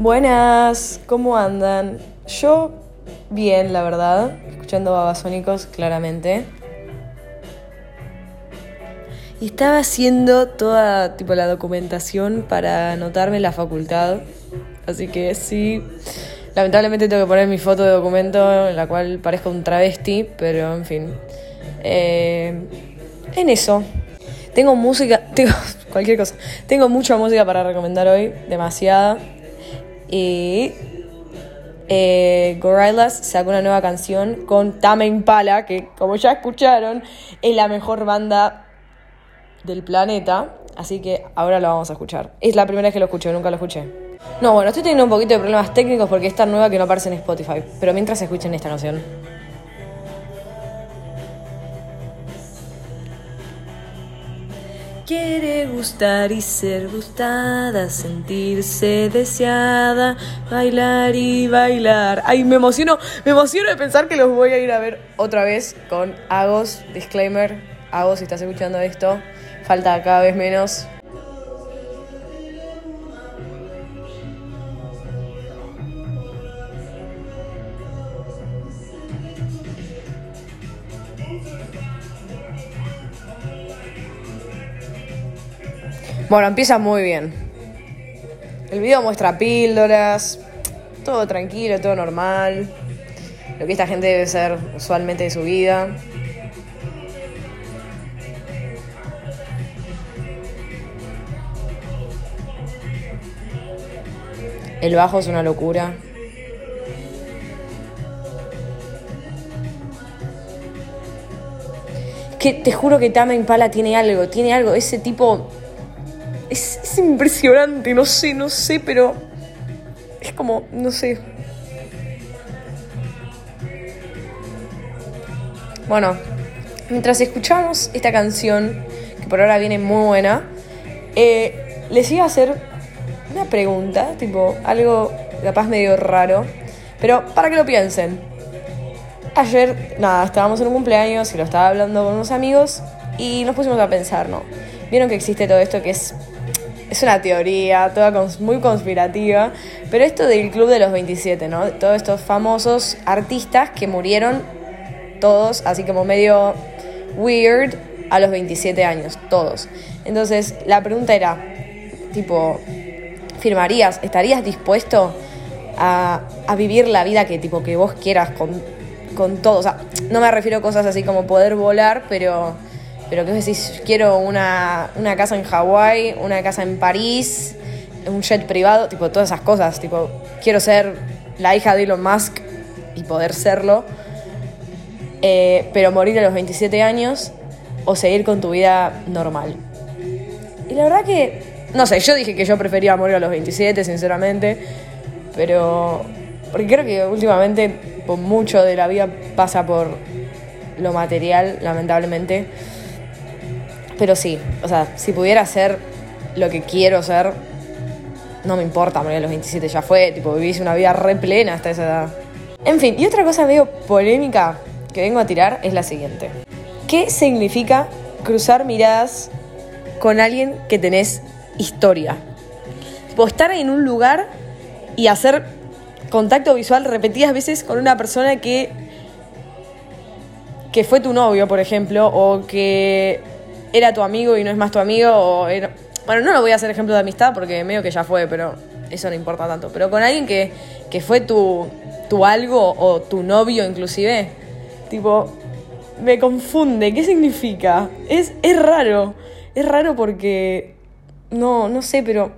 Buenas, ¿cómo andan? Yo bien, la verdad, escuchando babasónicos claramente. Y estaba haciendo toda tipo la documentación para anotarme la facultad. Así que sí, lamentablemente tengo que poner mi foto de documento en la cual parezco un travesti, pero en fin. Eh, en eso. Tengo música, tengo cualquier cosa. Tengo mucha música para recomendar hoy, demasiada. Y eh, Gorillaz sacó una nueva canción con Tame Impala, que como ya escucharon, es la mejor banda del planeta. Así que ahora lo vamos a escuchar. Es la primera vez que lo escucho, nunca lo escuché. No, bueno, estoy teniendo un poquito de problemas técnicos porque es tan nueva que no aparece en Spotify. Pero mientras escuchen esta canción. Quiere gustar y ser gustada, sentirse deseada, bailar y bailar. Ay, me emociono, me emociono de pensar que los voy a ir a ver otra vez con Agos. Disclaimer, Agos, si estás escuchando esto, falta cada vez menos. Bueno, empieza muy bien. El video muestra píldoras, todo tranquilo, todo normal. Lo que esta gente debe ser usualmente de su vida. El bajo es una locura. Que te juro que Tame Impala tiene algo, tiene algo. Ese tipo es, es impresionante, no sé, no sé, pero es como, no sé. Bueno, mientras escuchamos esta canción, que por ahora viene muy buena, eh, les iba a hacer una pregunta, tipo algo capaz medio raro, pero para que lo piensen. Ayer, nada, estábamos en un cumpleaños y lo estaba hablando con unos amigos y nos pusimos a pensar, ¿no? Vieron que existe todo esto que es es una teoría, toda muy conspirativa, pero esto del Club de los 27, ¿no? Todos estos famosos artistas que murieron todos, así como medio weird, a los 27 años, todos. Entonces, la pregunta era, tipo, ¿firmarías, estarías dispuesto a, a vivir la vida que, tipo, que vos quieras con, con todo? No me refiero a cosas así como poder volar, pero pero que vos decís, quiero una, una casa en Hawái, una casa en París, un jet privado, tipo todas esas cosas, tipo, quiero ser la hija de Elon Musk y poder serlo, eh, pero morir a los 27 años o seguir con tu vida normal. Y la verdad que, no sé, yo dije que yo prefería morir a los 27, sinceramente, pero porque creo que últimamente mucho de la vida pasa por lo material, lamentablemente. Pero sí, o sea, si pudiera ser lo que quiero ser, no me importa morir a los 27, ya fue, tipo, vivís una vida re plena hasta esa edad. En fin, y otra cosa medio polémica que vengo a tirar es la siguiente. ¿Qué significa cruzar miradas con alguien que tenés historia? Tipo, estar en un lugar y hacer contacto visual repetidas veces con una persona que que fue tu novio, por ejemplo, o que era tu amigo y no es más tu amigo, o era... Bueno, no lo voy a hacer ejemplo de amistad porque medio que ya fue, pero eso no importa tanto. Pero con alguien que, que fue tu, tu algo o tu novio inclusive, tipo, me confunde. ¿Qué significa? Es, es raro. Es raro porque... No, no sé, pero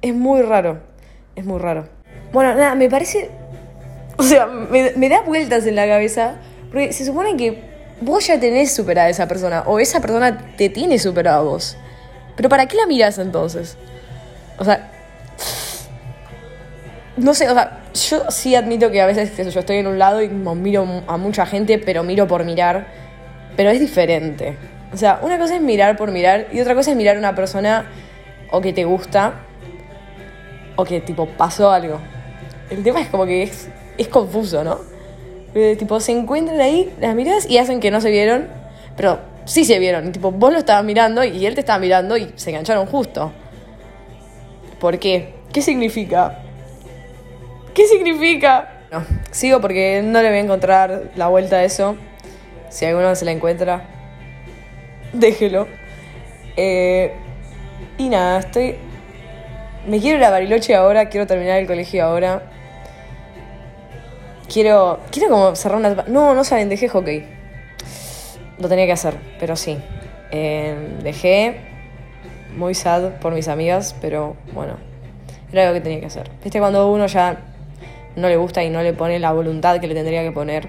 es muy raro. Es muy raro. Bueno, nada, me parece... O sea, me, me da vueltas en la cabeza. Porque se supone que vos ya tenés superada a esa persona o esa persona te tiene superado a vos. Pero ¿para qué la miras entonces? O sea, no sé, o sea, yo sí admito que a veces yo estoy en un lado y miro a mucha gente, pero miro por mirar, pero es diferente. O sea, una cosa es mirar por mirar y otra cosa es mirar a una persona o que te gusta o que tipo pasó algo. El tema es como que es confuso, ¿no? Tipo, se encuentran ahí las miradas y hacen que no se vieron, pero sí se vieron. Tipo, vos lo estabas mirando y él te estaba mirando y se engancharon justo. ¿Por qué? ¿Qué significa? ¿Qué significa? No, sigo porque no le voy a encontrar la vuelta a eso. Si alguno se la encuentra, déjelo. Eh, y nada, estoy. Me quiero ir a Bariloche ahora, quiero terminar el colegio ahora. Quiero. Quiero como cerrar una. No, no saben, dejé hockey. Lo tenía que hacer, pero sí. Eh, dejé. Muy sad por mis amigas, pero bueno. Era algo que tenía que hacer. Viste, cuando uno ya no le gusta y no le pone la voluntad que le tendría que poner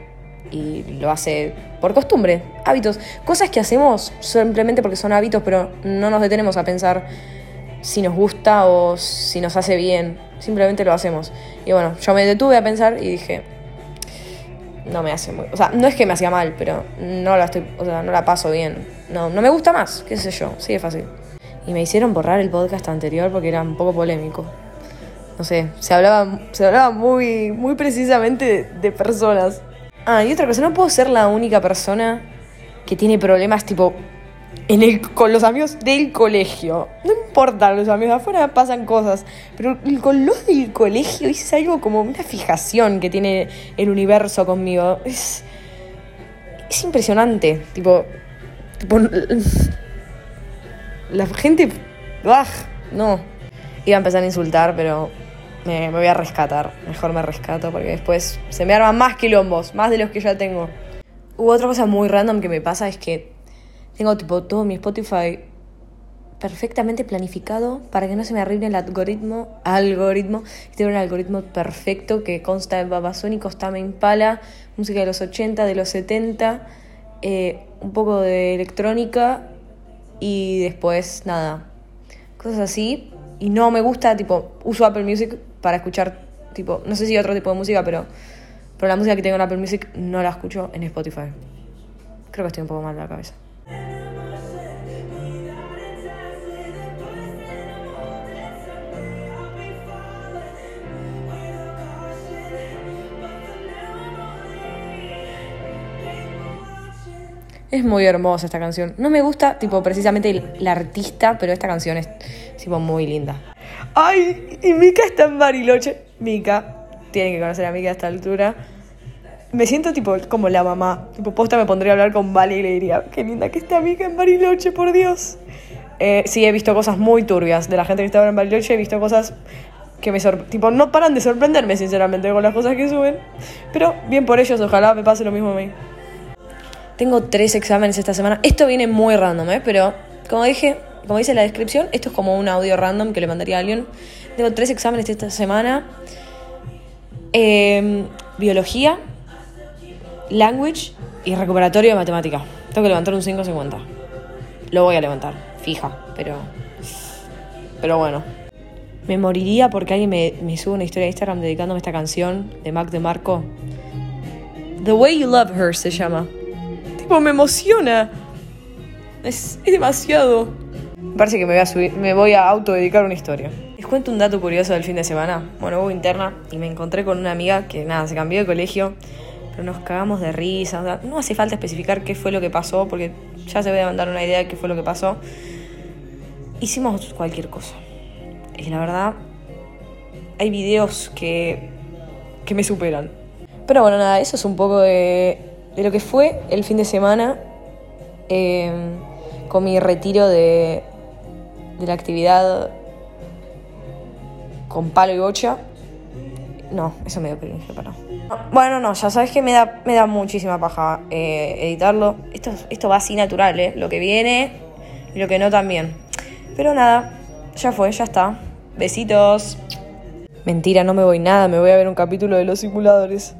y lo hace por costumbre, hábitos, cosas que hacemos simplemente porque son hábitos, pero no nos detenemos a pensar si nos gusta o si nos hace bien, simplemente lo hacemos. Y bueno, yo me detuve a pensar y dije, no me hace muy, o sea, no es que me hacía mal, pero no la estoy, o sea, no la paso bien. No, no me gusta más, qué sé yo, sí es fácil. Y me hicieron borrar el podcast anterior porque era un poco polémico. No sé, se hablaba, se hablaba muy, muy precisamente de, de personas. Ah, y otra cosa, no puedo ser la única persona que tiene problemas tipo en el, con los amigos del colegio. No importa, los amigos afuera pasan cosas, pero con los del colegio es algo como una fijación que tiene el universo conmigo. Es, es impresionante, tipo, tipo la gente, ¡ah! no, iba a empezar a insultar, pero me, voy a rescatar. Mejor me rescato porque después se me arman más quilombos, más de los que ya tengo. Hubo otra cosa muy random que me pasa es que tengo tipo todo mi Spotify perfectamente planificado para que no se me arruine el algoritmo. Algoritmo. Tengo un algoritmo perfecto que consta de Babasónicos, Tame Impala, música de los 80, de los 70, eh, un poco de electrónica y después nada. Cosas así. Y no me gusta, tipo, uso Apple Music para escuchar, tipo, no sé si otro tipo de música, pero, pero la música que tengo en Apple Music no la escucho en Spotify. Creo que estoy un poco mal de la cabeza. Es muy hermosa esta canción. No me gusta, tipo, precisamente la artista, pero esta canción es, tipo, muy linda. Ay, y Mika está en Bariloche. Mika, tienen que conocer a Mika a esta altura. Me siento, tipo, como la mamá. Tipo, posta me pondría a hablar con Vale y le diría, qué linda que está Mika en Bariloche, por Dios. Eh, sí, he visto cosas muy turbias de la gente que está en Bariloche. He visto cosas que me sorprenden. Tipo, no paran de sorprenderme, sinceramente, con las cosas que suben. Pero bien por ellos, ojalá me pase lo mismo a mí. Tengo tres exámenes esta semana. Esto viene muy random, ¿eh? Pero como dije, como dice la descripción, esto es como un audio random que le mandaría a alguien. Tengo tres exámenes esta semana. Em, biología, language y recuperatorio de matemática. Tengo que levantar un 5.50. Lo voy a levantar, fija, pero... Pero bueno. Me moriría porque alguien me, me sube una historia de Instagram dedicándome esta canción de Mac de Marco. The Way You Love Her se llama me emociona. Es, demasiado. Me parece que me voy a subir, me voy a autodedicar una historia. Les cuento un dato curioso del fin de semana. Bueno, hubo interna y me encontré con una amiga que nada, se cambió de colegio, pero nos cagamos de risa. no hace falta especificar qué fue lo que pasó, porque ya se ve a mandar una idea de qué fue lo que pasó. Hicimos cualquier cosa. Y la verdad, hay videos que, que me superan. Pero bueno, nada, eso es un poco de de lo que fue el fin de semana em, con mi retiro de, de la actividad con palo y bocha. No, eso me dio cringe, Bueno, no, ya sabes que me da, me da muchísima paja eh, editarlo. Esto, esto va así natural, ¿eh? Lo que viene y lo que no también. Pero nada, ya fue, ya está. Besitos. Mentira, no me voy nada, me voy a ver un capítulo de los simuladores.